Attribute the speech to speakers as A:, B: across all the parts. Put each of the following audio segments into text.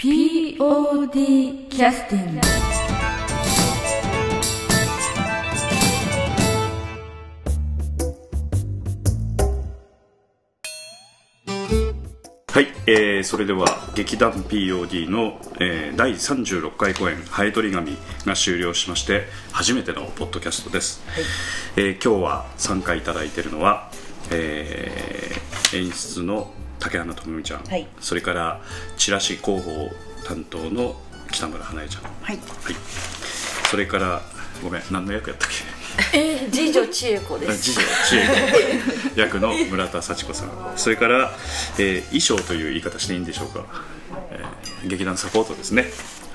A: POD キャスティング
B: はい、えー、それでは劇団 POD の、えー、第36回公演「ハエトリ紙」が終了しまして初めてのポッドキャストです、えー今日は参加いただいているのは、えー演出の竹花智美ちゃん、
C: はい。
B: それからチラシ広報担当の北村花江ちゃん、は
C: はい。
B: い、それからごめん何の役やったっけ？
C: えー、次女千恵子です。
B: 次女千恵子。役の村田幸子さん。それから、えー衣装という言い方していいんでしょうか、えー劇団サポートですね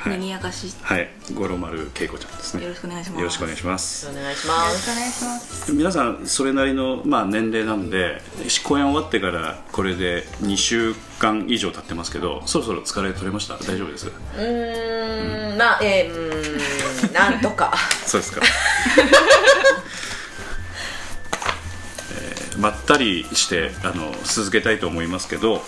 B: はい、
A: 賑やかし。
B: はい、五郎丸恵子ちゃんですね。
A: よろしくお願いします。
B: よろしくお願いします。
C: お願いします。
A: お願いします。
B: 皆さんそれなりの、まあ、年齢なんで公演終わってからこれで2週間以上経ってますけどそろそろ疲れ取れました？大丈夫です？
C: うーん、まあ、えー、うーん、なんとか。
B: そうですか、え ーまったりしてあの続けたいと思いますけど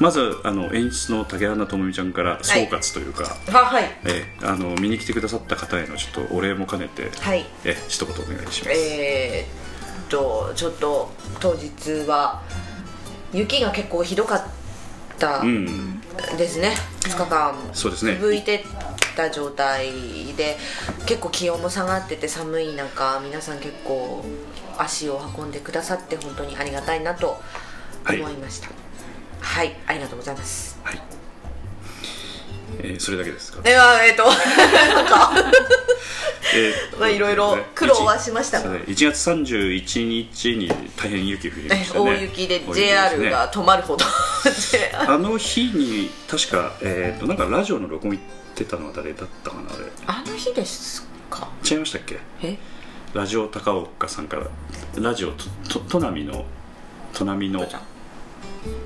B: まずあの演出の竹花智美ちゃんから総括というか、
C: は、はい。
B: えーあの見に来てくださった方へのちょっとお礼も兼ねて、
C: はい。
B: えー一言お願いします、
C: えーっと、ちょっと当日は。雪が結構ひどかった
B: うん
C: ですね。2日間。
B: そうですね
C: 続いてた状態で結構気温も下がってて寒い中皆さん結構足を運んでくださって本当にありがたいなと思いました。はい、ありがとうございます。
B: はい。えーそれだけですか？
C: ではえっ、と なんか。
B: えー
C: まあいろいろ苦労はしましたが。
B: ね。1月31日に大変雪降りましたね。
C: 大雪で JR が止まるほど。
B: あの日に確か、えー、となんかラジオの録音行ってたのは誰だったかなあれ。
C: あの日ですか？
B: 違いましたっけ？
C: え？
B: ラジオ高岡さんからラジオとととなみのとなみの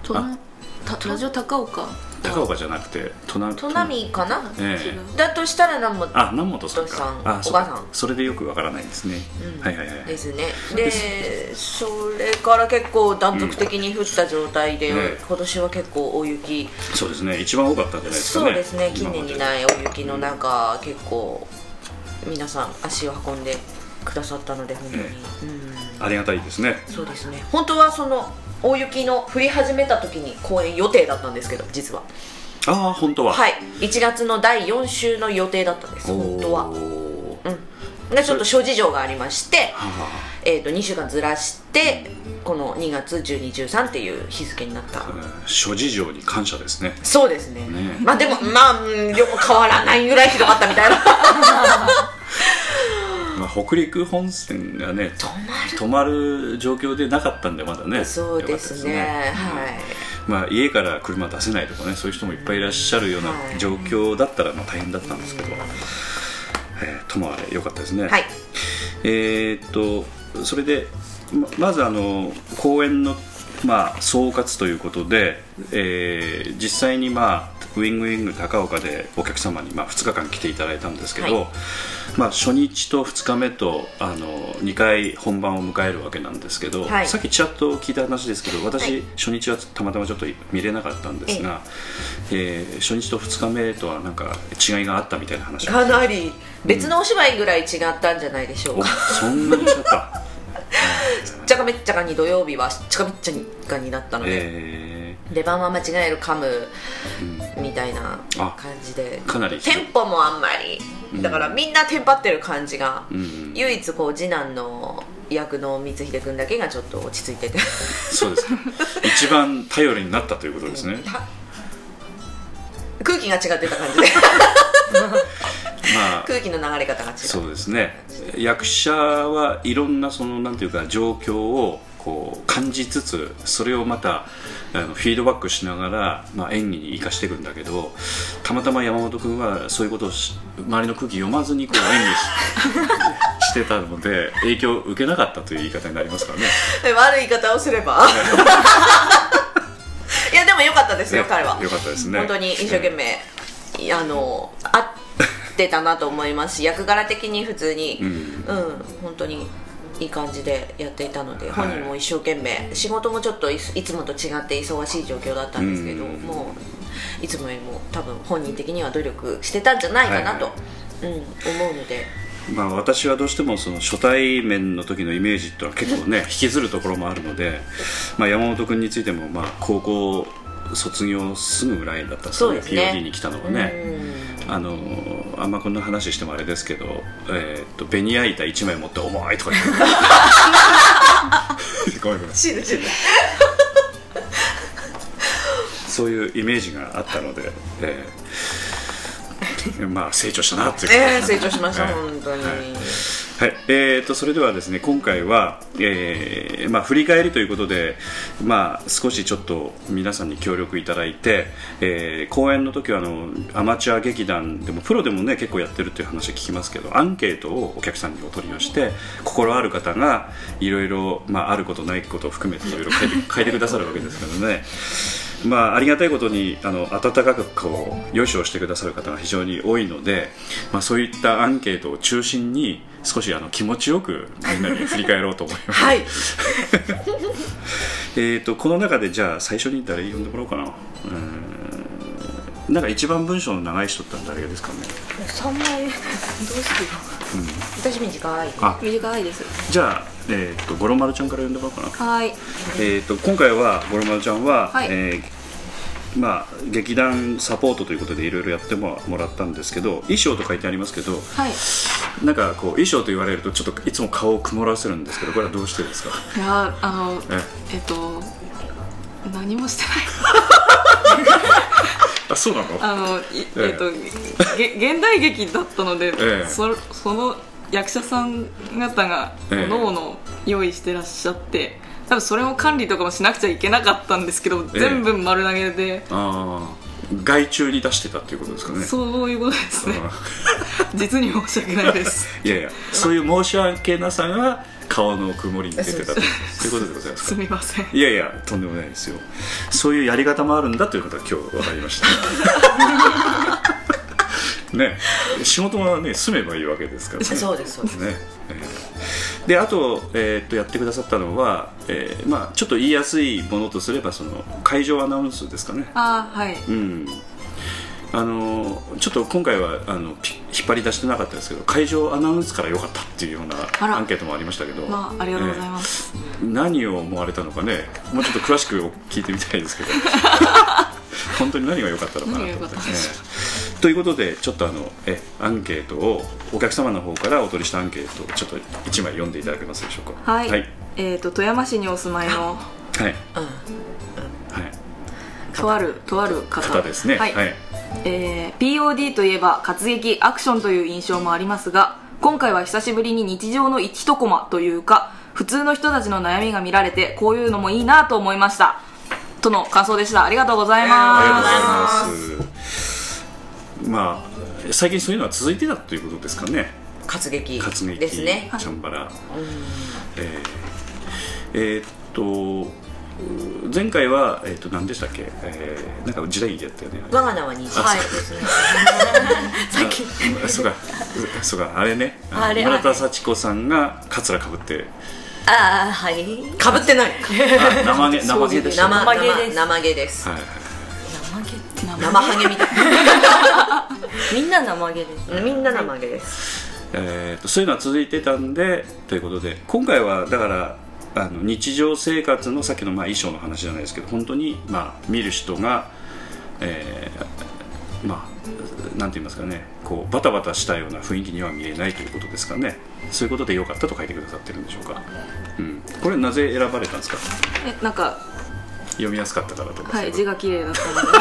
A: となたラジオ高岡？
B: 高岡じゃなくてとな
C: トナミかな？
B: ええ。
C: だとしたら何も
B: あ南本さんか。あ
C: お母さん。
B: それでよくわからないですね、
C: うん。
B: はいはいはい
C: ですね。でそれから結構断続的に降った状態で、
B: うん。ね
C: 今年は結構大雪。
B: そうですね。一番多かったんじゃないですかね。
C: そうですね。近年にない大雪の中、結構皆さん足を運んでくださったので本当に、
B: え
C: うん。
B: ありがたいですね。
C: そうですね。本当はその大雪の降り始めた時に公演予定だったんですけど実は。
B: ああ本当は。
C: はい。1月の第4週の予定だったんです本当は。うん。でちょっと諸事情がありまして
B: は
C: えー、と2週間ずらしてこの2月1213っていう日付になった。
B: 諸事情に感謝ですね。
C: そうですね。
B: ね。
C: まあでもまあうんよく変わらないぐらいひどかったみたいな。
B: まあ、北陸本線がね
C: 止まる？
B: 止まる状況でなかったんでまだね。
C: そうですね。
B: よかったです
C: はい。
B: まあ、家から車出せないとかねそういう人もいっぱいいらっしゃるような
C: はい。
B: 状況だったらまあ大変だったんですけど、えーともあれ良かったですね、
C: はい。
B: えーっとそれでままずあの公演の、まあ、総括ということで、えー実際に、まあ、ウィングウィング高岡でお客様に、まあ、2日間来ていただいたんですけど、
C: はい。
B: まあ、初日と2日目とあの2回本番を迎えるわけなんですけど、
C: はい。
B: さっきちらっと聞いた話ですけど私、
C: はい。
B: 初日はたまたまちょっと見れなかったんですが、えー初日と2日目とはなんか違いがあったみたいな話を
C: かなり別のお芝居ぐらい違ったんじゃないでしょう
B: お
C: か、
B: そんなに違った？
C: ちゃかめっちゃかに土曜日はちゃかめっちゃかになったので、
B: え
C: 出番は間違える噛む
B: ーうん。
C: みたいな
B: あ。
C: 感じで。
B: かなり。
C: テンポもあんまり。だからみんなテンパってる感じが、
B: うん
C: 唯一こう次男の役の光秀君だけがちょっと落ち着いてて。
B: そうです。か 一番頼りになったということですね。
C: た空気が違ってた感じで
B: まあ
C: 空気の流れ方が違う。
B: そうですね。役者はいろんなそのなんていうか状況をこう感じつつそれをまたあのフィードバックしながら、まあ、演技に生かしていくんだけどたまたま山本君はそういうことをし周りの空気読まずにこう演技し してたので影響を受けなかったという言い方になりますからね。
C: 悪い言い方をすれば。いやでも良かったですよ
B: ね
C: 彼は。
B: よかったですね。
C: 本当に一生懸命、あの合ってたなと思いますし役柄的に普通に
B: う
C: うんん、本当にいい感じでやっていたので、本人も一生懸命。仕事もちょっといいつもと違って忙しい状況だったんですけど、
B: うん。
C: もいつもよりも多分本人的には努力してたんじゃないかなと、
B: は
C: うん、思うので。
B: まあ、私はどうしてもその初対面の時のイメージっていうのは結構ね 引きずるところもあるので、まあ、山本君についてもまあ高校卒業すぐぐらいだったんですね。POD に来たのがね、あのーあんまこんな話してもあれですけど、えーっとベニヤ板1枚持って重いとか言って ごめんごめん。
C: 死ぬ死ぬ
B: そういうイメージがあったので、えーまあ成長したなって。いう
C: ええ成長しました、
B: はい。
C: 本当に、
B: はいはい、えー、とそれではですね今回は、えーまあ、振り返りということで、まあ、少しちょっと皆さんに協力いただいて、えー公演の時はあのアマチュア劇団でもプロでもね結構やってるっていう話聞きますけどアンケートをお客さんにお取りをして心ある方がいろいろ、あ、ることないことを含めていろいろ 書いてくださるわけですからね。まあ、ありがたいことにあの温かくこう良しをしてくださる方が非常に多いので、まあ、そういったアンケートを中心に少しあの気持ちよくみんなに振り返ろうと思います、
C: はい。
B: えー、とこの中でじゃあ最初に誰呼んでもらおうかな。うーん。なんか一番文章の長い人って誰ですかね
C: ？3枚どうしてよ、私短い。
B: あ。
A: 短いです。
B: じゃあ、えー、と五郎丸ちゃんから呼んでもらおうかな。
A: はい。
B: えー、と今回は五郎丸ちゃんは、
A: はい。
B: えーまあ、劇団サポートということでいろいろやってももらったんですけど衣装と書いてありますけど
A: はい。
B: なんかこう衣装と言われるとちょっといつも顔を曇らせるんですけどこれはどうしてですか？
A: いやあの
B: え
A: え。っと何もしてない。
B: あそうなの？
A: あの、い
B: ええ。
A: えっとげ現代劇だったので、
B: ええ。
A: そその役者さん方が
B: ええ。
A: 各々用意してらっしゃって多分それも管理とかもしなくちゃいけなかったんですけど、
B: ええ。
A: 全部丸投げで、
B: ああ外注に出してたっていうことですかね。
A: そういうことですね。
B: あ
A: 実に申し訳ないです。
B: いやいやそういう申し訳なさが顔の曇りに出てたということでございますか。
A: す。みません。
B: いやいやとんでもないですよ。そういうやり方もあるんだということは今日分かりました。ね。仕事はね住めばいいわけですからね。
C: そうですそうです。
B: ね、えーであと,、えーっとやってくださったのは、えーまあ、ちょっと言いやすいものとすればその会場アナウンスですかね。
A: ああはい。
B: うん。あのちょっと今回はあのピ引っ張り出してなかったですけど会場アナウンスから良かったっていうようなアンケートもありましたけど。
A: まあありがとうございます、
B: えー。何を思われたのかね。もうちょっと詳しく聞いてみたいですけど。本当に何が良かったのかなと
A: 何が良かったんでしょう
B: えーということでちょっとあのえアンケートをお客様の方からお取りしたアンケートをちょっと1枚読んでいただけますでしょうか？
A: はい、
B: はい、
A: えっ、と富山市にお住まいの
B: はい。はい。
A: とあるとある方。
B: 方ですね。
A: はい、
B: はい。
A: えー POD といえば活劇アクションという印象もありますが今回は久しぶりに日常の一コマというか普通の人たちの悩みが見られてこういうのもいいなと思いました。との感想でした。ありがとうござい
B: ありが
A: ま
B: とうございますまあ最近そういうのは続いてたということですかね。
C: 活劇
B: 活劇。
C: ですね。
B: チャンバラ、えーえーっとう前回は、えーっと何でしたっけ、えーなんか時代劇やったよね。
C: 我が名は虹
B: はい
C: ですね。
B: あそうか。うそうか。あれね。あ
C: れ
B: 村田幸子さんがカツラかぶって。
D: ああはい。
C: かぶってない。
B: あ生毛生毛でしたね。
C: 生
D: 生毛です
C: 生生毛です。
B: はいはい。
D: 生
C: 生ハゲみたい。
D: みんな生毛です
C: なみんな生毛です。
B: えー、とそういうのは続いてたんでということで今回はだからあの日常生活のさっきのまあ衣装の話じゃないですけど本当にまあ見る人が、えーまあなんて言いますかねこうバタバタしたような雰囲気には見えないということですかね。そういうことで良かったと書いてくださってるんでしょうか、うん、これなぜ選ばれたんですか？
A: えなんか
B: 読みやすかったからとか。
A: はい字が綺麗だったので。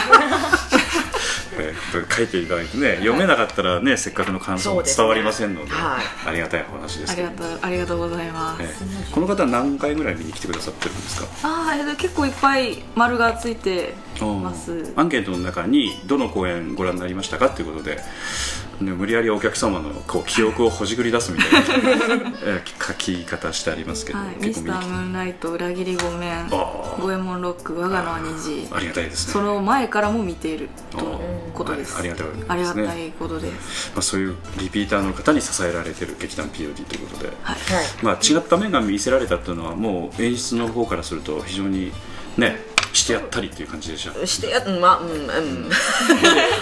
B: え ー書いていただいてね読めなかったらねせっかくの感想も伝わりませんので
C: はい。
B: ありがたいお話です
A: ありがとうありがとうございます、
B: ええこの方は何回ぐらい見に来てくださってるんですか？
A: ああえー結構いっぱい丸がついてます。
B: アンケートの中にどの公演ご覧になりましたかということで、ね、無理やりお客様のこう記憶をほじくり出すみたいな えー書き方してありますけど、
A: はい、ミスタームーンライト裏切りごめん。五右衛門ロック我が名は虹
B: ありがたいですね。
A: その前からも見ているとのことです。
B: ありがたい
A: ありがたいことです。
B: まあ、そういうリピーターの方に支えられてる劇団 POD ということで、
A: はい。
C: はい。
B: まあ、違った面が見せられたっていうのはもう演出の方からすると非常にねしてやったりっていう感じでした
C: してやまあうんうん。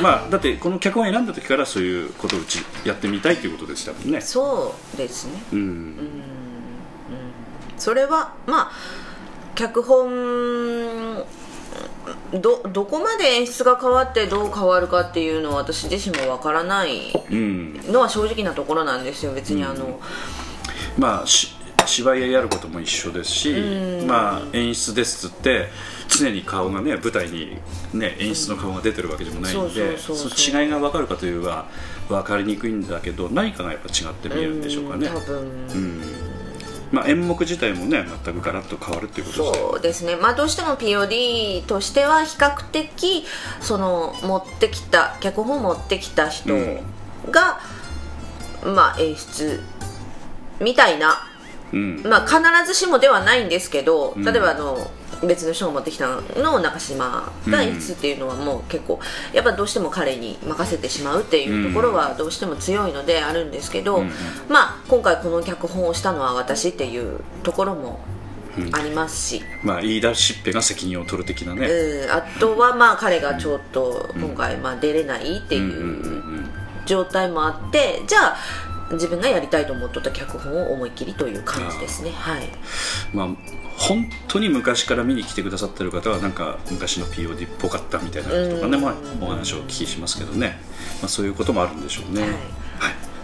B: まあだってこの脚本を選んだ時からそういうことをうちやってみたいということでしたもんね。
C: そうですね。
B: うん。
C: それはまあ脚本どどこまで演出が変わってどう変わるかっていうのは私自身もわからない
B: うん。
C: のは正直なところなんですよ。別にあの、
B: まあし芝居やることも一緒ですし、まあ、演出ですっつって常に顔がね舞台に、ね、演出の顔が出てるわけでもないんで
C: そ
B: の違いが分かるかというは分かりにくいんだけど何かがやっぱ違って見えるんでしょうかね、
C: 多分、
B: うん。まあ、演目自体もね全くガラッと変わるっていうことですよ。
C: そうですね。まあどうしても POD としては比較的その持ってきた脚本を持ってきた人が、まあ演出みたいな。
B: うん。
C: まあ、必ずしもではないんですけど、
B: ん。
C: 例えばあの別の人が持ってきたのを中島が演出っていうのはもう結構やっぱどうしても彼に任せてしまうっていうところはどうしても強いのであるんですけど、
B: うん
C: まあ今回この脚本をしたのは私っていうところもありますし、
B: まあ、言い出しっぺが責任を取る的なね、
C: うん。あとはまあ彼がちょっと今回まあ出れないっていう状態もあってじゃあ自分がやりたいと思っとった脚本を思いっきりという感じですね。はい。
B: まあ本当に昔から見に来てくださってる方はなんか昔の POD っぽかったみたいなこととかね、まあ、お話をお聞きしますけどね、まあ、そういうこともあるんでしょうね、
C: は
B: はい。い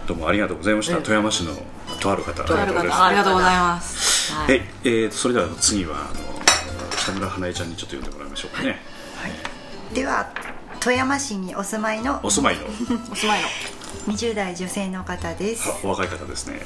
B: どうもありがとうございました、富山市のとある方。
C: とある方。
B: です
A: ありがとうございます。
C: はい。
B: ええーとそれでは次はあの北村花江ちゃんにちょっと読んでもらいましょうかね、
E: では富山市にお住まいの？
B: お住まいの。
A: お住まいの
E: 20代女性の方です。
B: あお若い方ですね、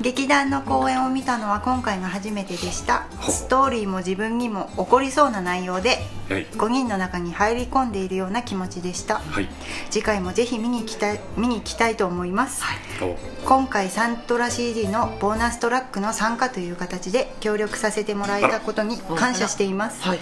E: 劇団の公演を見たのは今回が初めてでした。ストーリーも自分にも起こりそうな内容で
B: はい。はい
E: 5人の中に入り込んでいるような気持ちでした。
B: はい。
E: 次回もぜひ見に来たい見に来たいと思います、
B: お
E: 今回サントラ CD のボーナストラックの参加という形で協力させてもらえたことに感謝しています。
C: はい。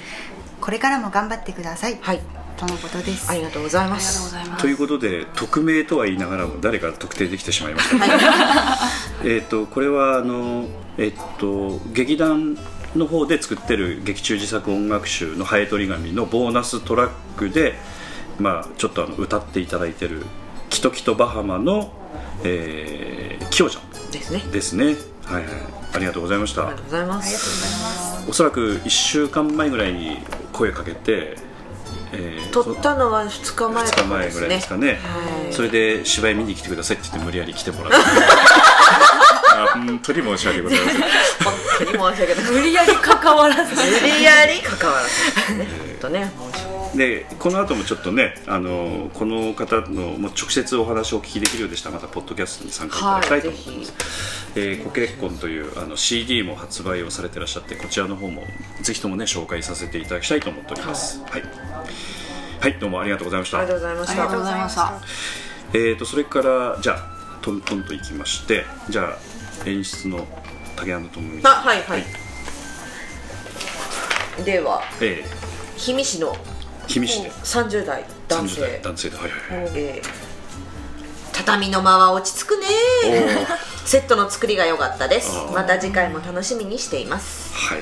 E: これからも頑張ってください、
C: はい
E: とのことです。
C: ありがとうございます。
B: ということで匿名とは言いながらも誰か特定できてしまいました、えっとこれはあのえっと劇団の方で作ってる劇中自作音楽集の「ハエトリ紙」のボーナストラックで、まあ、ちょっとあの歌っていただいてる「キトキトバハマの」えー、キヨちゃん。
C: ですね。
B: ですね。はいはい。ありがとうございました。
C: ありがとうございます。
B: おそらく1週間前ぐらいに声かけて、えー
C: 撮ったのは2日前
B: 2日前ぐらいですかね、
C: はい。
B: それで芝居見に来てくださいって言って無理やり来てもらってあ 本当に申し訳ございません。
C: 本当に申し訳ない。
D: 無理やり関わらず
C: 無理やり関わらずね。本当ね
B: でこの後もちょっとねあのこの方のもう直接お話をお聞きできるようでしたらまたポッドキャストに参加いただきたいと思います、えーご結婚というあの CD も発売をされてらっしゃってこちらの方もぜひともね紹介させていただきたいと思っております。はい、はい、どうもありがとうございました。
C: ありがとうございました。
A: ありがとうございました。
B: えー、とそれからじゃあトントンといきましてじゃあ演出の竹山智美。
C: あはいはい。では
B: え
C: 氷見市の
B: ー、氷見市で
C: 30代男
B: 30代
C: 性
B: 男性ではいはいはい。
C: えー畳の間は落ち着くね。セットの作りが良かったです。また次回も楽しみにしています。
B: はい。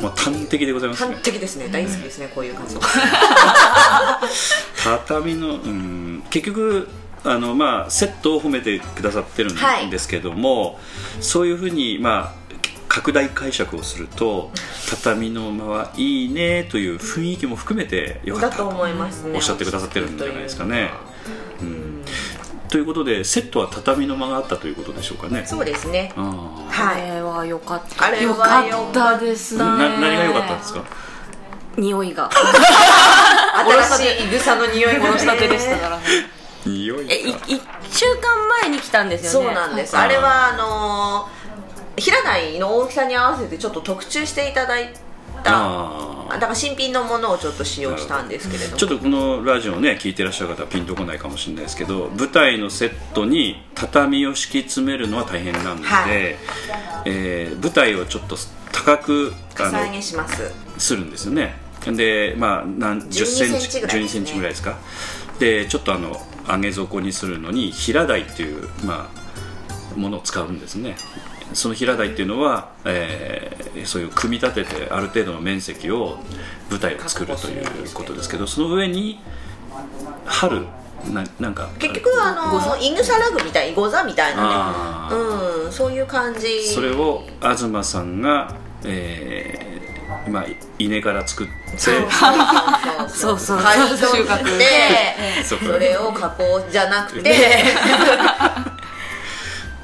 B: まあ端的でございます
C: 端
B: ね
C: 的ですね。大好きですねこういう感じ。
B: 畳のうん。結局あのまあセットを褒めてくださってる
C: はい
B: んですけども、そういうふうにまあ拡大解釈をすると畳の間はいいねという雰囲気も含めてよかった
C: だと思いますね。
B: おっしゃってくださってるんじゃないですかね。うん。ということでセットは畳の間があったということでしょうかね。
C: そうですね。
B: あ
C: はい。
A: あれは良かった。
C: あれは
A: 良か
C: 良
A: ったですね。
B: 何が良かったんですか？
A: 匂いが。
C: 新しいいぐさの匂いも
A: 殺したてでしたから。ね
B: 匂い
D: え一週間前に来たんですよね。
C: そうなんです、
B: はい
C: あれはあのー平台の大きさに合わせてちょっと特注していただいただから新品のものをちょっと使用したんですけれども。
B: ちょっとこのラジオをね聞いてらっしゃる方はピンとこないかもしれないですけど舞台のセットに畳を敷き詰めるのは大変なんで、
C: はい。
B: えー舞台をちょっと高くあ
C: かさ上げ
B: の
C: します。
B: するんですよね。でまあ何10
C: 12
B: センチ
C: ぐらいね。
B: 12センチぐらいですか。でちょっとあの上げ底にするのに平台っていう、まあ、ものを使うんですねその平台っていうのは、えーそういう組み立ててある程度の面積を舞台を作るということですけどその上に春ななんか
C: 結局あのイングサラグみたいゴザみたいな
B: あ
C: ねうんそういう感じ。
B: それを東さんが、えーまあ、稲から作って
C: そう。
D: そうそう。
C: 刈り取
A: 収穫
C: って
B: そう。
C: それを加工じゃなくて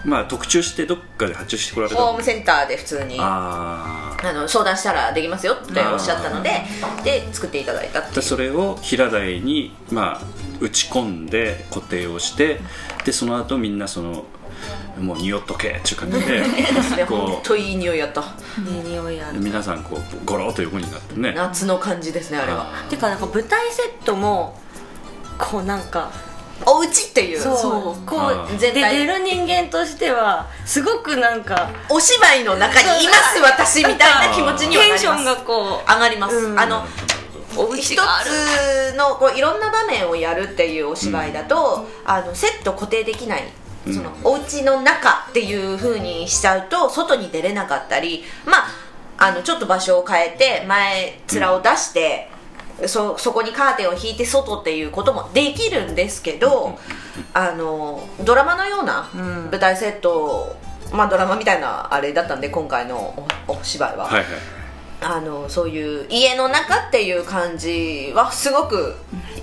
B: まあ特注してどっかで発注してこられた。
C: ホームセンターで普通にあ
B: あ
C: の相談したらできますよっておっしゃったのでで作っていただいたっていう。
B: でそれを平台に、まあ、打ち込んで固定をしてでその後みんなそのもう匂っとけっていう感じで こ
C: 本当いい匂いやった。
D: いい匂いある
B: う皆さんこうゴロッと横になってね。
C: 夏の感じですねあれは。
B: あ
D: てかなんか舞台セットもこうなんか
C: お家っていう。
D: そう。こ
B: あ
D: う
C: 全体。
D: 出る人間としてはすごくなんか
C: お芝居の中にいます私みたいな気持ちにはなります。
D: テンションがこう
C: 上がります、
D: うん。
C: あの
D: お
C: 一
D: 家がある
C: つのこういろんな場面をやるっていうお芝居だと、あのセット固定できない。その、お家の中っていう風にしちゃうと外に出れなかったりまああのちょっと場所を変えて前面を出して、そそこにカーテンを引いて外っていうこともできるんですけど、あのドラマのような舞台セット、まあドラマみたいなあれだったんで今回のおお芝居は、
B: はいはい。
C: あのそういう家の中っていう感じはすごく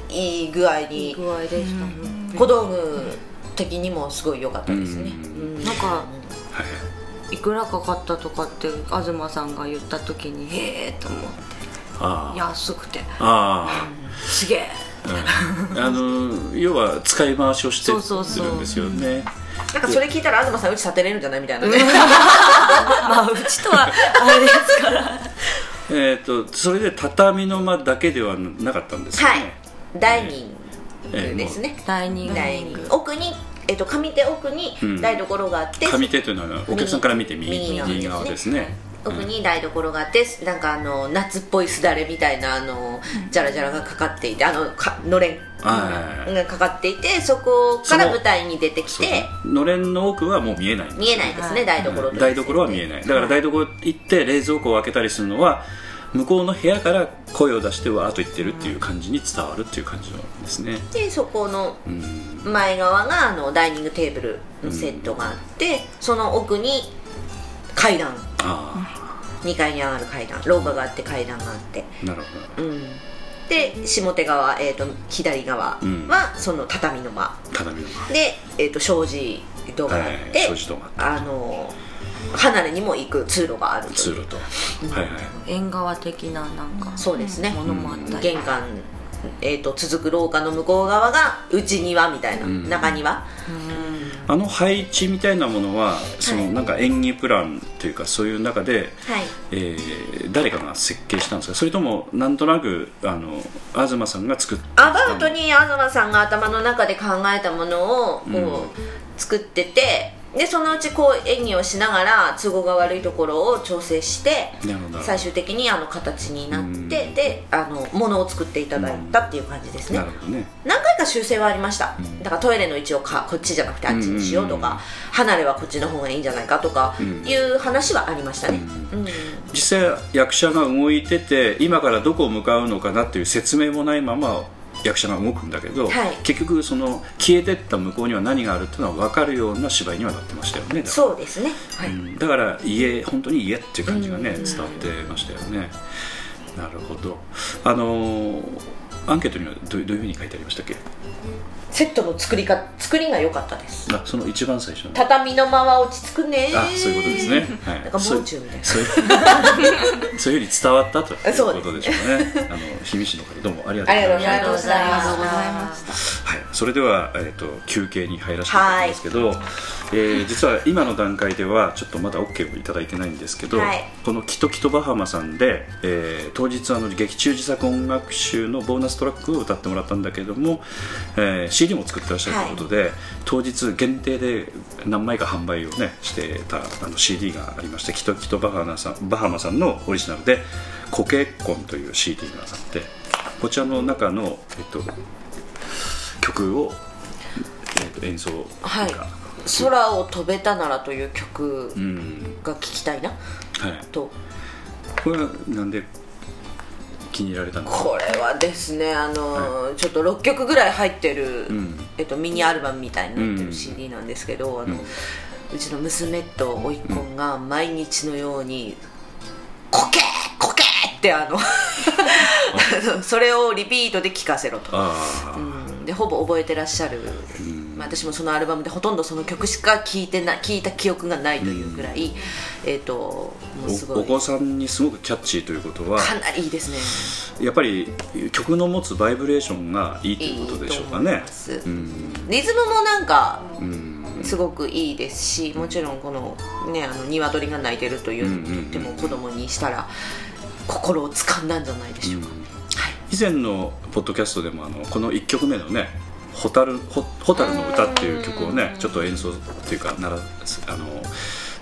C: いい具合に
D: 具合でした、
C: 小道具的にもすごい良かったですね、
B: うん。
C: うん。
D: なんか
B: はい
D: い。くらかかったとかって東さんが言った時にへえと思って安くて。
B: あ
D: すげえ。
B: ー、うん、あの要は使い回しをして
D: そうそうそう。
B: るんですよね
C: なんかそれ聞いたら東さんうち建てれるんじゃないみたいなね、
D: まあうちとはあれですから。
B: えっ、とそれで畳の間だけではなかったんですよ
C: はい。
B: ね
C: ダイニン
B: ええ
C: グですね、
D: ダイニング。
C: ダイニング。奥に、えっと上手奥に
B: うん。
C: 台所があって、
B: 上手というのはお客さんから見て右
C: 右
B: 右側ですね
C: 奥に台所があってなんかあの夏っぽいすだれみたいなあのジャラジャラがかかっていてあのかのれん。
B: はい
C: がかかっていてそこから舞台に出てきて
B: のれんの奥はもう見えない
C: 見えないですね台所と
B: 台所は見えない。だから台所行って冷蔵庫を開けたりするのは向こうの部屋から声を出してわーっと言ってるっていう感じに伝わるっていう感じなんですね。
C: でそこの
B: うん。
C: 前側があのダイニングテーブルのセットがあって、その奥に階段。
B: あ
C: 2階に上がる階段。廊下があって階段があって。
B: あなるほ
C: うん。で下手側、えー、と左側
B: うん。
C: はその畳の間、
B: ど畳の
C: で、えー、と障子戸があって、
B: はい障子戸が
C: あの離れにも行く通路がある
B: 通路と。はいはい。
D: 縁側的ななんか
C: そうですね。
D: ものもあったり。
C: 玄関、えー、と続く廊下の向こう側が内庭みたいな、
B: ん。
C: 中庭？
B: あの配置みたいなものはそのなんか演技プランというかそういう中で、
C: はい。
B: えー誰かが設計したんですか？それともなんとなくあの東さんが作った？
C: アバウトに東さんが頭の中で考えたものをこう、
B: うん。
C: 作っててでそのうちこう演技をしながら都合が悪いところを調整して最終的にあの形になって、
B: うん。
C: であのものを作っていただいたっていう感じですね、
B: ね。
C: 何回か修正はありました、
B: ん。
C: だからトイレの位置をかこっちじゃなくてあっちにしようとか、離れはこっちの方がいいんじゃないかとか
B: うん。
C: いう話はありましたね、うん。
B: 実際役者が動いてて今からどこを向かうのかなっていう説明もないまま役者が動くんだけど、
C: はい。
B: 結局その消えてった向こうには何があるっていうのは分かるような芝居にはなってましたよね
C: そうですね、はい。
B: うん。だから家本当に家っていう感じがね
C: うん。
B: 伝わってましたよね。なるほど。あのーアンケートにはどうどういうふうに書いてありましたっけ？
C: セットの作りか作りが良かったです。
B: あその一番最初の。
C: 畳の間は落ち着くね。
B: あそういうことですね、はい、
C: なんかもう中みたいな。
B: そういうそういうふうに伝わったということでしょうね。あの氷見市の方どうもありがとうございました。
D: ありがとうございました。
B: はい、それでは、えー、と休憩に入らせていただきますけど、えー実は今の段階ではちょっとまだ OK をいただいてないんですけど、
C: はい。
B: この「キトキトバハマ」さんで、えー当日あの劇中自作音楽集のボーナストラックを歌ってもらったんだけども、えー CD も作ってらっしゃるということで、当日限定で何枚か販売をねしてたあの CD がありましてキトキトバハマさんバハマさんのオリジナルで「コケッコン」という CD があってこちらの中の、えっと、曲を、えっと演奏
C: はい。
B: が
C: 空を飛べたならという曲
B: うん
C: が聞きたいな。
B: はい。
C: と。
B: これはなんで気に入られたんですか
C: これはですねあのーちょっと6曲ぐらい入ってる、
B: うん。
C: えっと、ミニアルバムみたいになって
B: うん。
C: る CD なんですけど、あの
B: うん
C: うちの娘と甥っ子が毎日のように「コケーコケー!」ってあの それをリピートで聴かせろと、うん、でほぼ覚えてらっしゃる、
B: ん
C: まあ、私もそのアルバムでほとんどその曲しか聴いてな聴いた記憶がないというぐらい、えっ、ともうすごい。
B: おお子さんにすごくキャッチーということは
C: かなりいいですね。
B: やっぱり曲の持つバイブレーションがいいということでしょうかね。うん
C: リズムもなんか
B: うん
C: すごくいいですしもちろんこのねあの鶏が鳴いてるというても子供にしたら心を掴んだんじゃないでしょうか、
B: 以前のポッドキャストでもあのこの1曲目のね「蛍ほ蛍の歌」っていう曲をねちょっと演奏っていうかならあの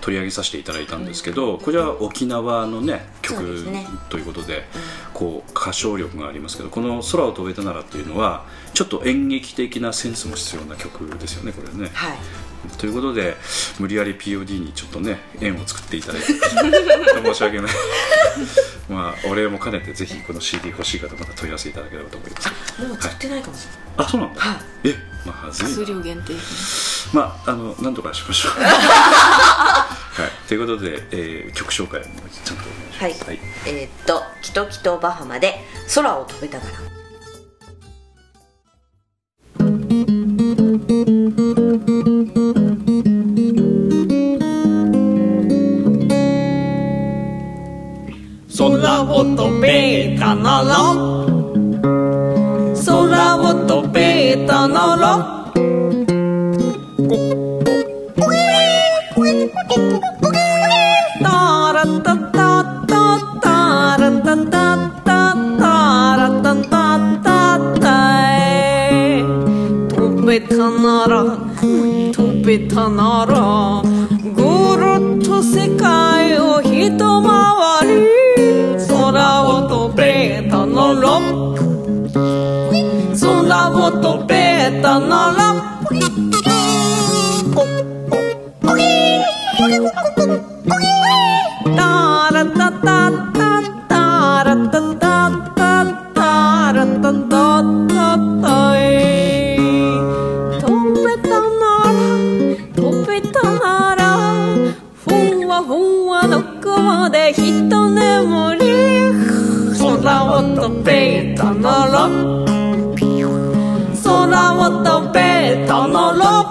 B: 取り上げさせていただいたんですけどこれは沖縄のね曲ということでこう歌唱力がありますけどこの「空を飛べたなら」っていうのはちょっと演劇的なセンスも必要な曲ですよねこれね。
C: はい
B: ということで無理やり POD にちょっとね縁を作っていただいて申し訳ない。まあお礼も兼ねてぜひこの CD 欲しい方また問い合わせいただければと思います。
C: もう作ってないかもしれない、
B: あそうなんだ、
C: はい。
B: えまあずい
A: 数
B: な
A: 量限定
B: まああのなんとかしましょう。はい。ということで、えー曲紹介もちゃんとお願いします。
C: はい。えーっと「キトキトバハマ」で「空を飛べたなら」
F: 空を飛べたなら空を飛べたならタラタタタタラタタタタラタタタタえ飛べたなら飛べたならぐるっと世界を一回り空を飛べたなら空を飛べた飛べたなら空を飛べたなら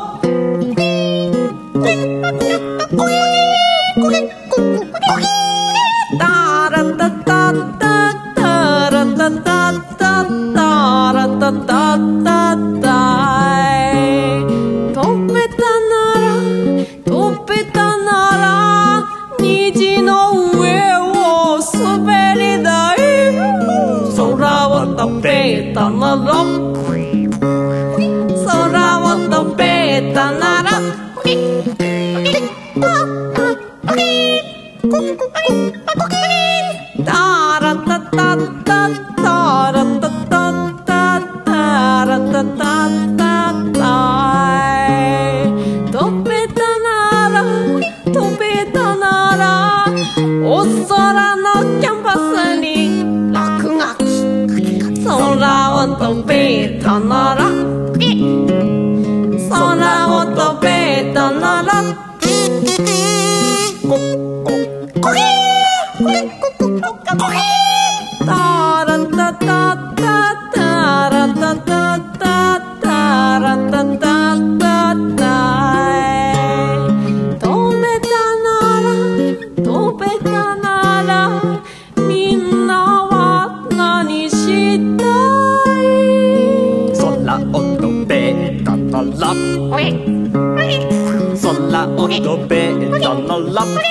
F: た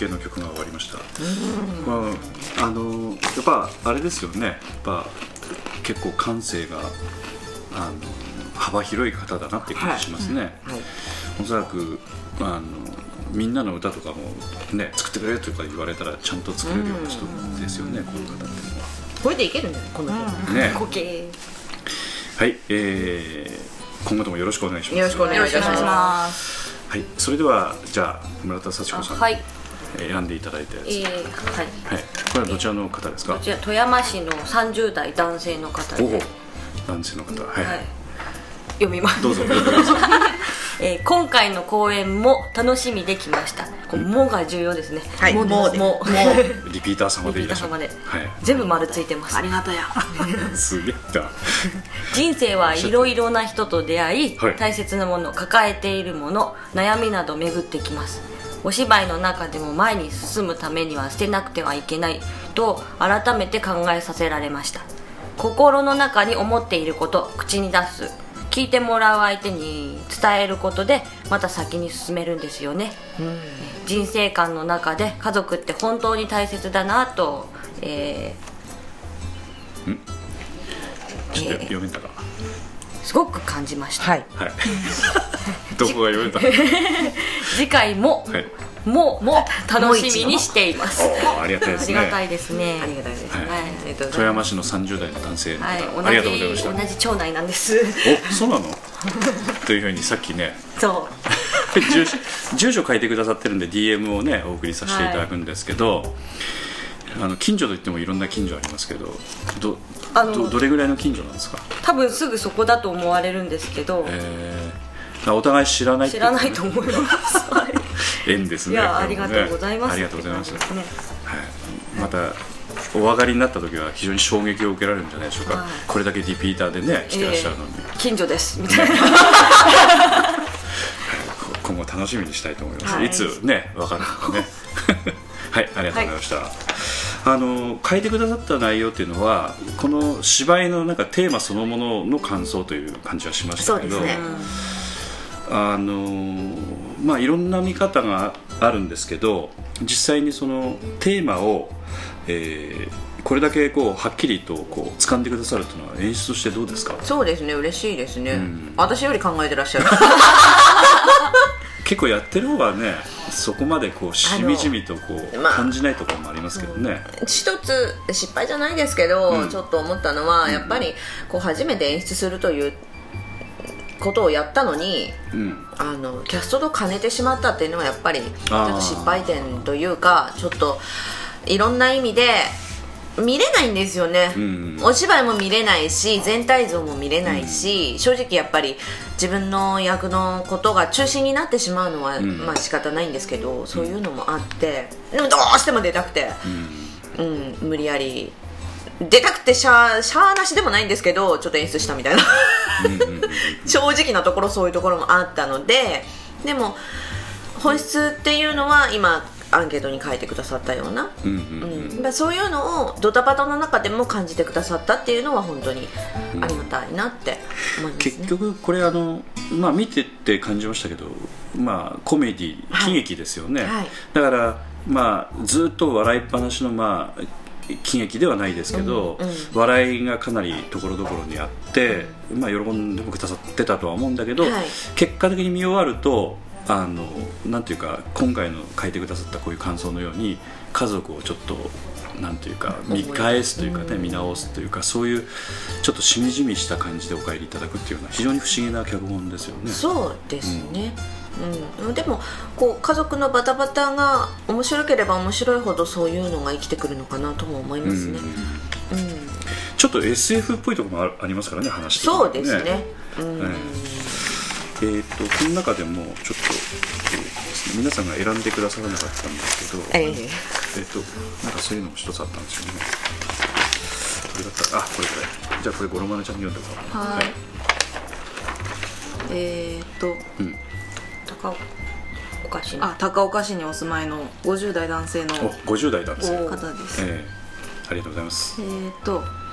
A: え
B: ー休憩の曲が終わりました、まあ、あのやっぱあれですよね。やっぱ結構感性があの幅広い方だなって感じしますね、
C: はい。
B: おそらくあのみんなの歌とかもね作ってくれとか言われたらちゃんと作れるような人ですよね、この方っていうのは
C: これでいけるんじゃないこの曲、
B: ね。
D: コケ
B: はい、えー、今後ともよろしくお願いします。
C: よろしくお願いします。
B: はい、それではじゃあ村田幸子さんに、
D: はい。
B: えー選んでいただいたやつ、
D: えー、はい。
B: はい、これはどちらの方ですか？
D: こちら富山市の30代男性の方で、
B: 男性の方。はい、
D: はい、読みます。
B: どうぞ。
D: えー今回の公演も楽しみできました。こう「も」が重要ですね。
C: はい。
D: も
C: もで
D: も
B: リピーター様でいらっしゃる。はい。
D: 全部丸ついてます。
A: ありがとや。
B: すげえな。
D: 人生はいろいろな人と出会い、
B: はい。
D: 大切なもの抱えているもの悩みなど巡ってきますお芝居の中でも前に進むためには捨てなくてはいけないと改めて考えさせられました。心の中に思っていること口に出す。聞いてもらう相手に伝えることでまた先に進めるんですよね、人生観の中で家族って本当に大切だなと、え
B: ちょっと読めたか？
D: ーすごく感じました、
C: はい。
B: はい どこが読めた？
D: 次回も、
B: はい。
D: もも楽しみにしています。
B: ありがたいですね。
D: ありがたいですね。
C: ありが
B: 富山市の30代の男性の方、
D: はい
B: ありがとうございました。
D: 同じ町内なんです。
B: おそうなの？というふうにさっきね
D: そう。
B: 住所住所書いてくださってるんで DM をねお送りさせていただくんですけど、あの近所といってもいろんな近所ありますけどど
D: あの
B: どどれぐらいの近所なんですか、
D: 多分すぐそこだと思われるんですけど、
B: えー、お互い知らない
D: 知らないと思います。
B: 縁ですね。
D: いやありがとうございます。
B: ありがとうございます、はい、またお上がりになった時は非常に衝撃を受けられるんじゃないでしょうか、
D: はい。
B: これだけリピーターでね来てらっしゃるのに、
D: えー近所ですみたいな。
B: 今後楽しみにしたいと思います、
D: はい。
B: い、つね分かるのかね。はいありがとうございました、あの書いてくださった内容っていうのはこの芝居のなんかテーマそのものの感想という感じはしましたけど
C: そうですね
B: あのまあいろんな見方があるんですけど実際にそのテーマを、えーこれだけこうはっきりとこう掴んでくださるというのは演出としてどうですか？
C: そうですね嬉しいですね、
B: ん。
C: 私より考えてらっしゃる。
B: 結構やってる方はねそこまでこうしみじみとこう
C: まあ
B: 感じないところもありますけどね、
C: 一つ失敗じゃないですけど、
B: うん。
C: ちょっと思ったのは、やっぱりこう初めて演出するということをやったのに
B: うん。
C: あのキャストと兼ねてしまったっていうのはやっぱりちょっと失敗点というかちょっといろんな意味で見れないんですよね、
B: うん
C: お芝居も見れないし全体像も見れないし、正直やっぱり自分の役のことが中心になってしまうのは、
B: ん。
C: まあ仕方ないんですけどそういうのもあってでもどうしても出たくて、うん無理やり出たくてしゃあしゃあなしでもないんですけどちょっと演出したみたいな。正直なところそういうところもあったのででも本質っていうのは今アンケートに書いてくださったような、
B: うんうん
C: うん。そういうのをドタバタの中でも感じてくださったっていうのは本当にありがたいなって思いますね、
B: 結局これあの、まあ、見てて感じましたけど、まあ、コメディ
C: はい。
B: 喜劇ですよね、
C: はい。
B: だから、まあ、ずっと笑いっぱなしの、まあ、喜劇ではないですけど、
C: うんうん。
B: 笑いがかなりところどころにあって、まあ、喜んでもくださってたとは思うんだけど、
C: はい。
B: 結果的に見終わるとあのなんていうか今回の書いてくださったこういう感想のように家族をちょっとなんていうか見返すというかね、見直すというかそういうちょっとしみじみした感じでお帰りいただくっていうのは非常に不思議な脚本ですよね。
C: そうですね、うんでもこう家族のバタバタが面白ければ面白いほどそういうのが生きてくるのかなとも思いますね、
B: うん
C: うん
B: ちょっと SF っぽいところもあありますからね話的に
C: そうですね、うん。
B: ええー、とこの中でもちょっと、えー皆さんが選んでくださらなかったんですけど、
C: ええ。
B: えー、となんかそういうのも一つあったんですよね。これだった。らあこれこれ。じゃあこれ五郎丸ちゃんに読んでもらおう。
A: はい。えー、っと
B: うん、
D: 高おかしいな
A: あ高岡市にお住まいの50代男性の
B: お50代男性。
A: 方です。
B: えー、ありがとうございます。
A: えー、っと。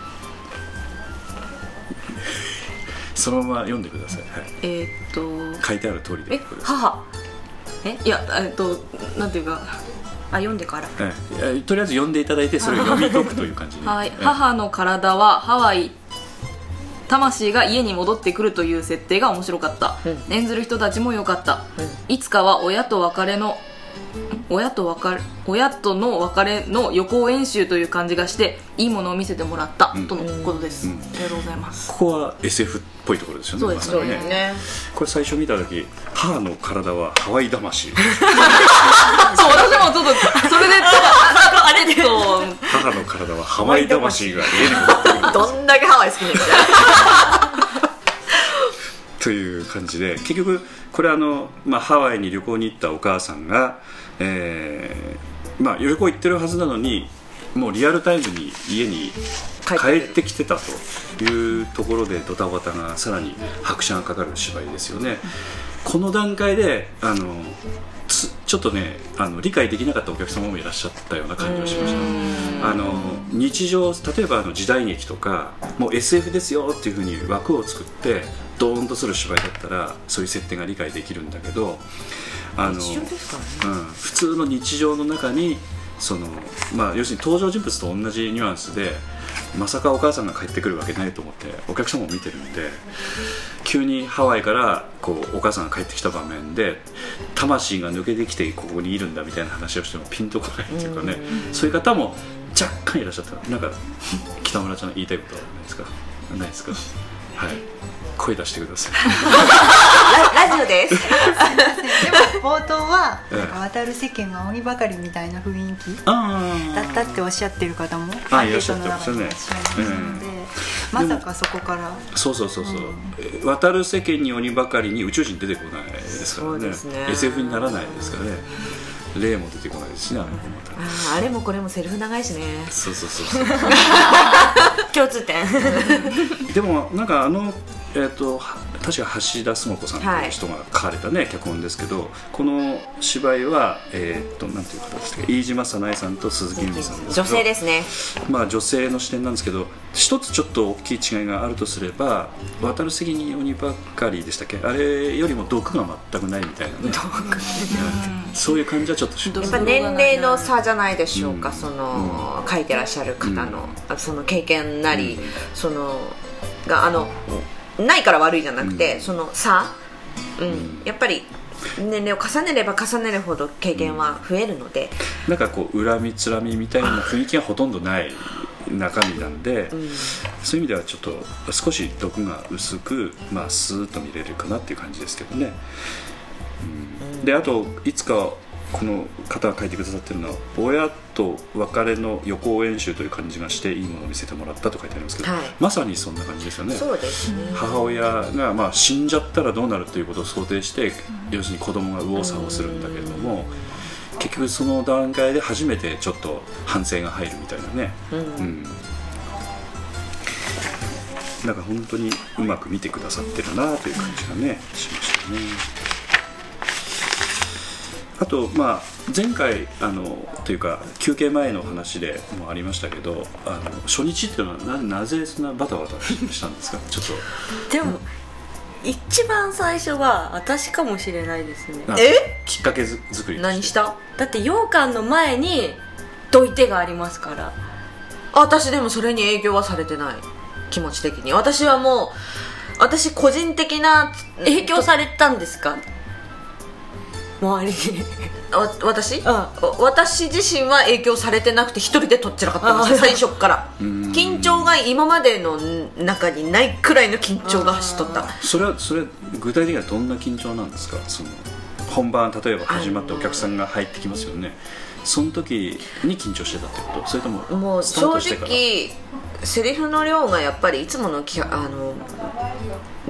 B: そのまま読んでください、はい、
A: えーっと。
B: 書いてある通りで
D: え母。え
A: いやえっとなんていうか
D: あ読んでから。
B: はい、とりあえず読んでいただいてそれを読み解くという感じに
A: はい。
B: え。
A: 母の体はハワイ魂が家に戻ってくるという設定が面白かった、演ずる人たちも良かった、いつかは親と別れの親と別れ親との別れの予行演習という感じがしていいものを見せてもらった、
B: ん。
A: とのことです、ありがとうございます。
B: ここは SF っぽいところですよね
A: そうです
B: まさに
C: ね。ね
B: これ最初見た時母の体はハワイ魂。
A: そう私もちょっとそれでちょっとあれで
B: 母の体はハワイ魂が家に
C: どんだけハワイ好きなんだよ。
B: という感じで結局これあの、まあ、ハワイに旅行に行ったお母さんが、えーまあ、旅行行ってるはずなのにもうリアルタイムに家に
C: 帰って
B: きてたというところでドタバタがさらに拍車がかかる芝居ですよね。この段階であのつちょっとねあの理解できなかったお客様もいらっしゃったような感じがしました。あの日常例えばあの時代劇とかもう SF ですよっていうふうに枠を作ってドーンとする芝居だったらそういう設定が理解できるんだけどあのうん、普通の日常の中にその、まあ、要するに登場人物と同じニュアンスでまさかお母さんが帰ってくるわけないと思ってお客様も見てるんで急にハワイからこうお母さんが帰ってきた場面で魂が抜けてきてここにいるんだみたいな話をしてもピンとこないっていうかねそういう方も若干いらっしゃった。なんか北村ちゃん言いたいことはないですか？ないですか？はい声出してください。
C: ララジオです。
E: でも冒頭は
B: ええ。
E: なんか渡る世間は鬼ばかりみたいな雰囲気
B: あ
E: だったっておっしゃってる方も
B: あ
E: アンケートの中にいらっしゃいますのでまさかそこから。
B: そうそうそうそう、え渡る世間に鬼ばかりに宇宙人出てこないですからね。
C: そうですね。
B: SF にならないですからね。霊も出てこないですしねあの子また。
C: あーあれもこれもセリフ長いしね。
B: そうそうそうそう。
D: 共通点。
B: でもなんかあのえっ、とは確か橋田壽子さんとい。う人が書かれたね、脚本ですけどこの芝居はえっ、となんていう方でしたっけ？飯島早苗さんと鈴木由美さん
C: 女性ですね。
B: まあ女性の視点なんですけど一つちょっと大きい違いがあるとすれば渡る責任鬼ばっかりでしたっけ？あれよりも毒が全くないみたいなね。うん。そういう感じはちょっと
C: やっぱ年齢の差じゃないでしょうか、
B: うん。
C: その、書いてらっしゃる方の、その経験なり、そのがあのないから悪いじゃなくて、その差、うん。やっぱり年齢を重ねれば重ねるほど経験は増えるので、
B: なんかこう恨みつらみみたいな雰囲気がほとんどない中身なんで、そういう意味ではちょっと少し毒が薄く、まあ、スーッと見れるかなっていう感じですけどね、うん。であといつかこの方が書いてくださってるのは親と別れの予行演習という感じがしていいものを見せてもらったと書いてありますけど、
C: はい。
B: まさにそんな感じですよね。
C: ね。
B: 母親がまあ死んじゃったらどうなるということを想定して要するに子供が右往左往するんだけれども結局その段階で初めてちょっと反省が入るみたいなね、うん。なんか本当にうまく見てくださってるなという感じがねしましたねあとまあ前回あのというか休憩前の話でもありましたけどあの初日っていうのはななぜそんなバタバタしたんですか？ちょっと。
D: でも一番最初は私かもしれないですね。
B: あ
C: え？
B: きっかけづ作り
C: 何した？
D: だって羊羹の前にどいてがありますから。
C: あ私でもそれに影響はされてない。気持ち的に。私はもう私個人的な
D: 影響されたんですか？周りに。
C: わ私、
D: あ
C: 私自身は影響されてなくて一人でとっちらかってました最初っから。
B: ん。
C: 緊張が今までの中にないくらいの緊張が走っとった。
B: それはそれ具体的にはどんな緊張なんですか？その本番例えば始まってお客さんが入ってきますよねその時に緊張してたってこと？それとも
C: もう
B: スター
C: 正
B: トしてから？
C: 直セリフの量がやっぱりいつものきあの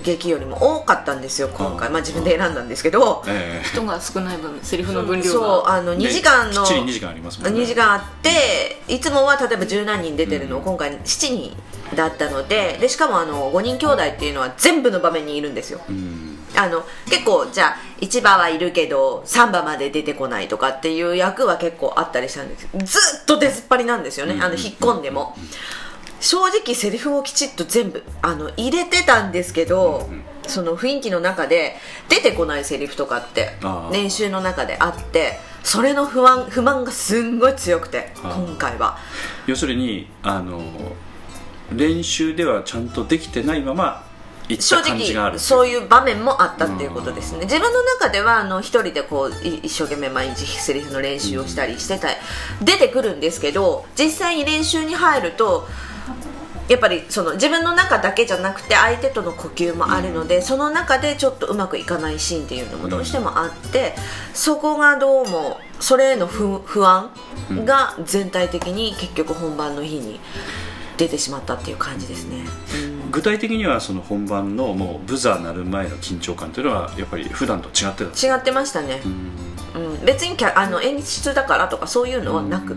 C: 劇よりも多かったんですよ今回、まあ、自分で選んだんですけど。
B: ええ。
A: 人が少ない分セリフの分量が。
C: そうあの2時間の
B: きっちり2時間ありますもんね。
C: 2時間あっていつもは例えば十何人出てるのを今回7人だったのででしかもあの5人兄弟っていうのは全部の場面にいるんですよ。
B: うん
C: あの結構じゃあ1番はいるけど3番まで出てこないとかっていう役は結構あったりしたんですずっと出ずっぱりなんですよね。あの引っ込んでも。正直セリフをきちっと全部あの入れてたんですけど、その雰囲気の中で出てこないセリフとかって練習の中であってそれの不安不満がすんごい強くて今回は。
B: 要するにあの練習ではちゃんとできてないまま
C: 正直そう
B: う
C: いう場面もあったっていうことですね。自分の中ではあの一人でこうい一生懸命毎日セリフの練習をしたりしてた出てくるんですけど実際に練習に入るとやっぱりその自分の中だけじゃなくて相手との呼吸もあるので、その中でちょっとうまくいかないシーンっていうのもどうしてもあって、そこがどうもそれへの不不安が全体的に結局本番の日に出てしまったっていう感じですね。
B: 具体的にはその本番のもうブザー鳴る前の緊張感というのはやっぱり普段と違ってた
C: 違ってましたね、うん、別にキャあの演出だからとかそういうのはなく、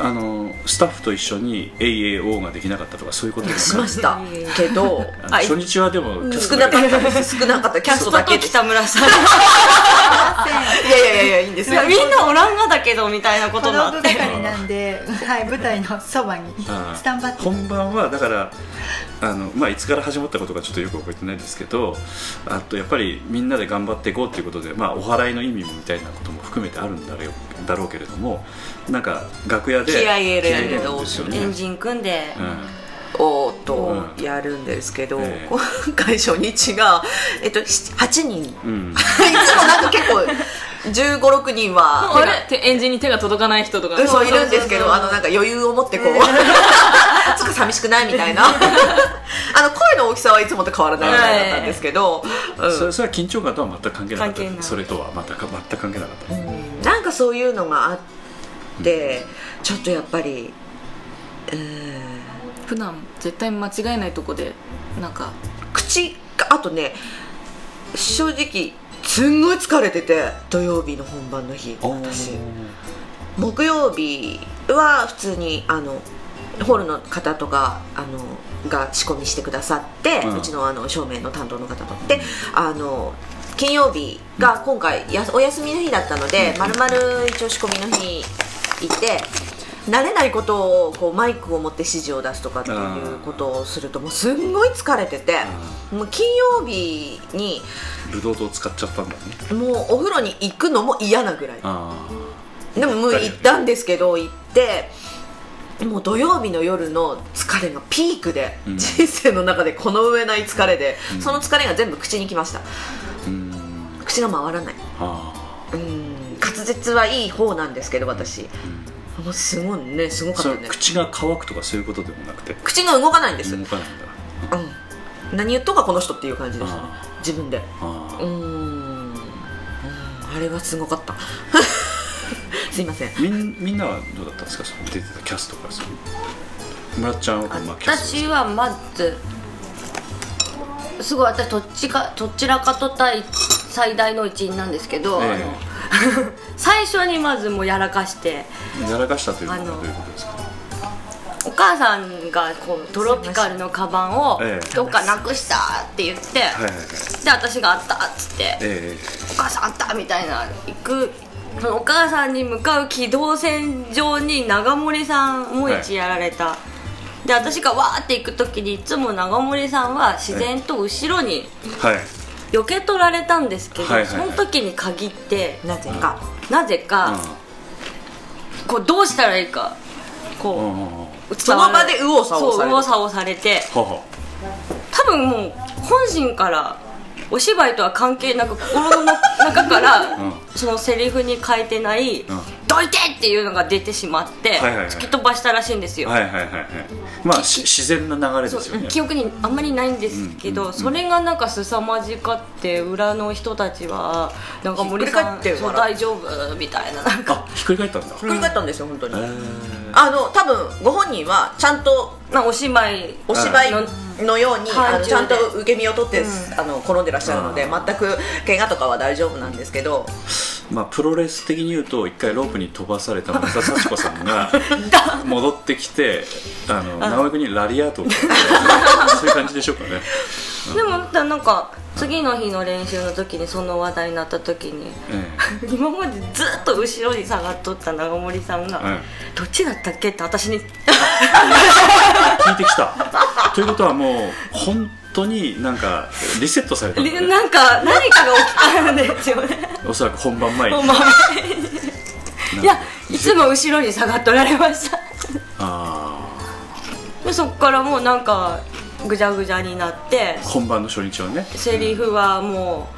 B: あのスタッフと一緒に AAO ができなかったとかそういうことです
C: しました。けど
B: あの初日はでも
C: 少なか
B: だけ
C: った。です少なかった。キャストだけ
D: 北村さん。
C: い やいやいやいやいいんですよ。
D: みんなおらんがだけどみたいなこと
E: 小
D: もあって。
E: なんで、はい、舞台のそばにスタンバって。
B: 本番はだからあの、まあ、いつから始まったことかちょっとよく覚えてないですけどあとやっぱりみんなで頑張っていこうということで、まあ、お祓いの意味みたいなことも含めてあるんだろうだろうけれどもなんか楽屋で
C: 気合い入れる
B: 気合い入れるんですよね。
D: エンジン組んで、
C: おーっと
B: うん。
C: やるんですけど、
B: ええ。
C: 今回初日が、えっと、8人、
B: うん、うん。
C: いつもなんか結構1 5 6人は
A: あれ？エンジンに手が届かない人とか。
C: いるんですけどあのなんか余裕を持ってこう つか寂しくないみたいな。あの声の大きさはいつもと変わらないみたいだったんですけど、うん。
B: それそれは緊張感とは全く関係なかった
D: 関係ない。
B: それとは全く全く関係なかった、
C: なんかそういうのがあってちょっとやっぱりうーん
A: 普段絶対間違えないとこでなんか
C: 口があとね正直すんごい疲れてて土曜日の本番の日私。木曜日は普通にあのホールの方とかあのが仕込みしてくださって、
B: う
C: うんちのあの照明の担当の方とであの金曜日が今回やお休みの日だったので、まるまる一応仕込みの日いて慣れないことをこうマイクを持って指示を出すとかっていうことをするともうすんごい疲れててもう金曜日に
B: ブドウ糖使っちゃったんだね。
C: もうお風呂に行くのも嫌なぐらい。
B: あ
C: でももう行ったんですけど行ってもう土曜日の夜の疲れがピークで、
B: うん。
C: 人生の中でこの上ない疲れで、その疲れが全部口にきました。
B: あうん。
C: 口が回らない。
B: あ
C: うん滑舌はいい方なんですけど私、もうすごいねすご
B: あ
C: かったね。
B: 口が乾くとかそういうことでもなくて？
C: 口が動かないんです、
B: 動かないんだ。
C: うん、何言っとんかこの人っていう感じでしたね。
B: あ
C: 自分で。
B: あ
C: うーん。うん。あれはすごかった。すいません。
B: みんみんなはどうだったんですか？その出てたキャストから村ちゃんはまあキャスト
D: 私はまずすごい私どっちかどちらかとたい最大の一員なんですけど、
B: え
D: 最初にまずもうやらかして
B: やらかしたというのはどういうことですか？
D: お母さんがこうトロピカルのカバンを
B: ええ。
D: どっかなくしたって言って、で私があったっつって、
B: え
D: お母さんあったみたいな行くお母さんに向かう軌道線上に長森さんも一やられた、で私がわーって行く時にいつも長森さんは自然と後ろに
B: えはい。
D: 避け取られたんですけど、
B: はいはいはい。
D: その時に限って
C: なぜか、
D: なぜか、こうどうしたらいいか
B: うんうん
D: こ
B: うん。うん
D: う
C: その場で右往左往される。
D: そう右往左往されて。
B: はは
D: 多分もう本心からお芝居とは関係なく心の中から、
B: ん。
D: そのセリフに書いてない
B: ん「
D: どいて!」っていうのが出てしまって、突き飛ばしたらしいんですよ、
B: はいはいはいはい。まあし自然な流れですよね。
D: 記憶にあんまりないんですけど、それがなんか凄まじかって裏の人たちはなんか森さん
C: ひっくり返って
D: そう大丈夫みたいななんか。
B: あひっくり返ったんだ。
C: ひっくり返ったんですよ本当に、
B: えー。
C: あの多分ご本人はちゃんと
D: まあお芝居
C: お芝居のように、
D: はい
C: あのちゃんと受け身を取って、あの転んでらっしゃるので
B: あ
C: 全く怪我とかは大丈夫なんですけど。
B: まあ、プロレス的に言うと一回ロープに飛ばされた松田幸子さんが戻ってきてあの直江君にラリアートを そういう感じでしょうかね。
D: でもなんか次の日の練習の時にその話題になった時に
B: え
D: 今までずっと後ろに下がっとった長森さんが、
B: はい
D: どっちだったっけって私に
B: え 聞いてきた。ということはもう本当になんかリセットされたね。
D: なんか何かが起きたんですよね。
B: おそらく本番前に。
D: ほんまいやいつも後ろに下がっとられました。
B: あ
D: でそっからもうなんかぐじゃぐじゃになって
B: ー本番の初日はね。
D: セリフはも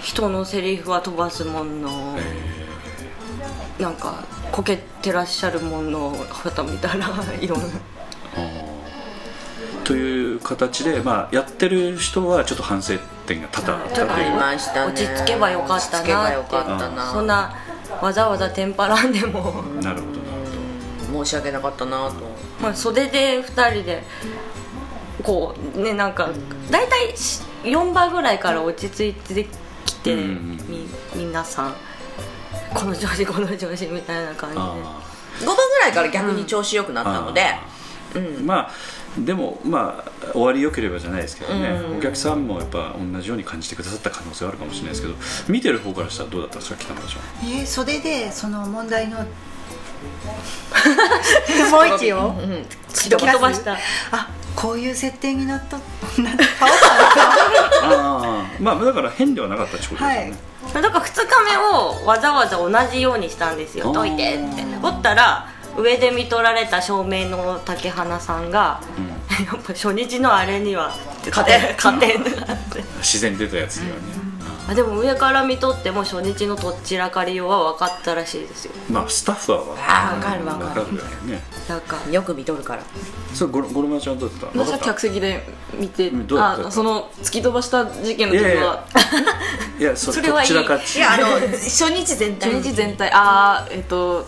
D: う人のセリフは飛ばすもんの、なんかこけてらっしゃるもんの方見たらいろんな
B: という形で、まあ、やってる人はちょっと反省点が多々あったと
C: あり
B: いう
C: ましたね。
D: 落ち着けばよかったなそんなわざわざテンパらんでも、
B: なるほど
C: 申し訳なかったなと。
D: まあ、袖で2人でこうねなんか大体4番ぐらいから落ち着いてきて、
B: うん
D: み皆さん。この調子この調子みたいな感じで。
B: あ
C: 5番ぐらいから逆に調子良くなったので、
B: ーまあでもまあ終わりよければじゃないですけどね、お客さんもやっぱ同じように感じてくださった可能性はあるかもしれないですけど。見てる方からしたらどうだったんですか北村ちゃん
E: えー袖でその問題の もう一を？
C: うん
D: 突き飛ばした。
E: あこういう設定に なったな
B: ああまあだから変ではなかったってことですよね、
D: だから2日目をわざわざ同じようにしたんですよ「
B: あー。
D: 解いて」って。おったら上で見取られた照明の竹花さんが、やっぱ初日のあれには勝て勝てん。なって
B: 自然に出たやつにはね、
D: あでも上から見とっても初日のとっちらかりようは分かったらしいですよ。
B: まあスタッフは分
C: あーわかる。わかる
B: 分かる。よね。
D: なんか
C: よく見とるから。
B: それゴロゴロマちゃんどうだった？分
A: 私は客席で見て
B: うんど
A: あその突き飛ばした事件の時は。い
B: やそ
D: それはいい。
C: いやあの 初日全体。
A: 初日全体。ああえっと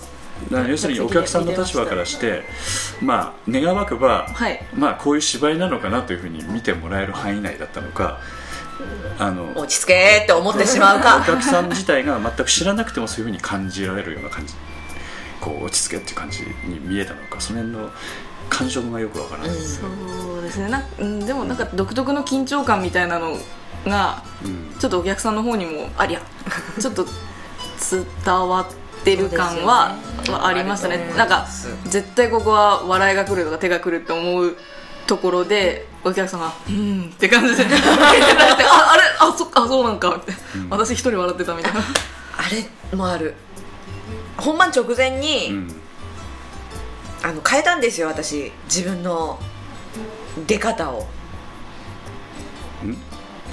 B: 要するにお客さんの立場からしてまあ願わくば、
A: はい。
B: まあこういう芝居なのかなというふうに見てもらえる範囲内だったのかあの
C: 落ち着けーって思ってしまう
B: お
C: か
B: 客さん自体が全く知らなくてもそういうふうに感じられるような感じ。こう落ち着けっていう感じに見えたのかその辺の感触がよくわからない、
A: そうですね。なうんでもなんか独特の緊張感みたいなのが
B: うん。
A: ちょっとお客さんの方にもありゃ ちょっと伝わってる感は,、はありましたね。なんか絶対ここは笑いが来るとか手が来るって思うところでお客さんが「うん」って感じで。受けてられて「ああれあそっかあそうなんか」って、私一人笑ってたみたいな。
C: あれもある。本番直前に、
B: うん。
C: あの変えたんですよ私。自分の出方を。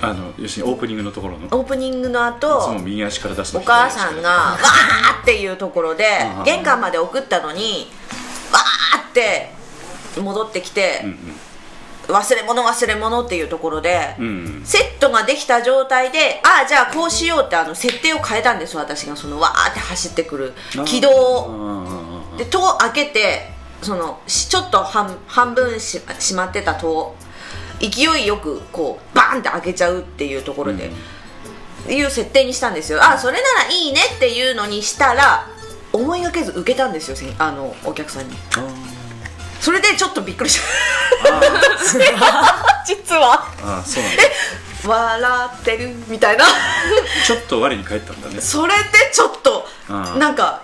B: あの要するにオープニングのところの？い
C: オープニングの後
B: つも右足から出すの
C: お母さんがわーっていうところで
B: うん
C: 玄関まで送ったのにわーって戻ってきて
B: うん
C: 忘れ物忘れ物っていうところでセットができた状態でああじゃあこうしようってあの設定を変えたんです私が。そのわーって走ってくる軌道を。
B: を
C: で戸を開けてそのしちょっと半半分し閉まってた戸を勢いよくこうバーンって開けちゃうっていうところで、いう設定にしたんですよ。あそれならいいねっていうのにしたら思いがけず受けたんですよあのお客さんにそれでちょっとびっくりした。実は。
B: ああそうなんだ。
C: 笑ってるみたいな。
B: ちょっと我に返ったんだね。
C: それでちょっとなんか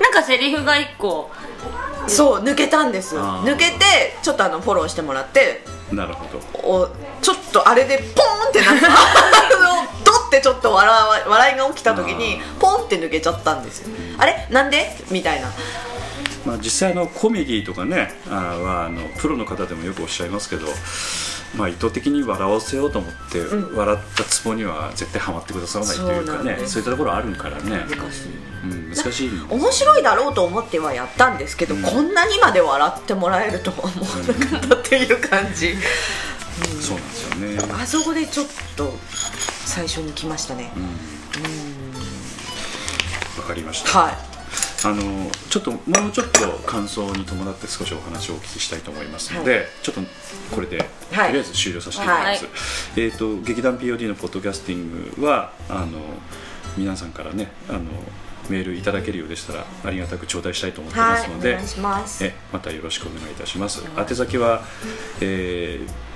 D: なんかセリフが1個。
C: そう抜けたんです。抜けてちょっとあのフォローしてもらって。
B: なるほど。
C: おちょっとあれでポーンってなった。あ のドってちょっと笑わ笑いが起きた時にポンって抜けちゃったんですよ。あれ？なんで？みたいな
B: まあ、実際のコメディとかねあはあのプロの方でもよくおっしゃいますけど、まあ、意図的に笑わせようと思って、笑ったツボには絶対ハマってくださらないというかね
C: そう
B: そういったところあるからね。
C: 難しい。
B: うん、難しいん
C: 面白いだろうと思ってはやったんですけど、こんなにまで笑ってもらえるとは思わなかったっていう感じ、
B: そうなんですよね。
C: あそこでちょっと最初に来ましたね、
B: わかりました。
C: はい
B: あのちょっともうちょっと感想に伴って少しお話をお聞きしたいと思いますので、ちょっとこれで、
C: はい。
B: とりあえず終了させていただきます、えっ、と劇団 POD のポッドキャスティングはあの皆さんからねあのメールいただけるようでしたらありがたく頂戴したいと思ってますので、
C: はいお願いします。
B: えまたよろしくお願いいたします。宛先は、えー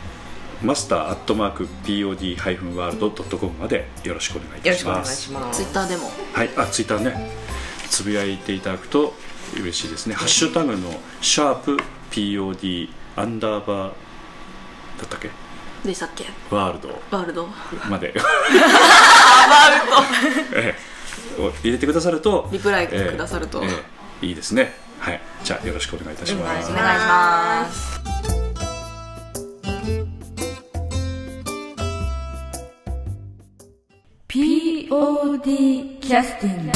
B: マスターアットマーク POD-world.com までよろしくお願いいたし
C: よろしくお願い
B: ます
C: します。
A: ツイッターでも。
B: はい。あツイッターねつぶやいていただくと嬉しいですね。ハッシュタグのシャープ POD アンダーバーだったっけ？
A: でしたっけ？
B: ワールド。
A: ワールド。
B: まで。ええ。を入れてくださると
A: リプライくださると。
B: ええええいいですね。はい。じゃあよろしくお願いいたします。
A: お願いします「
G: POD キャスティング」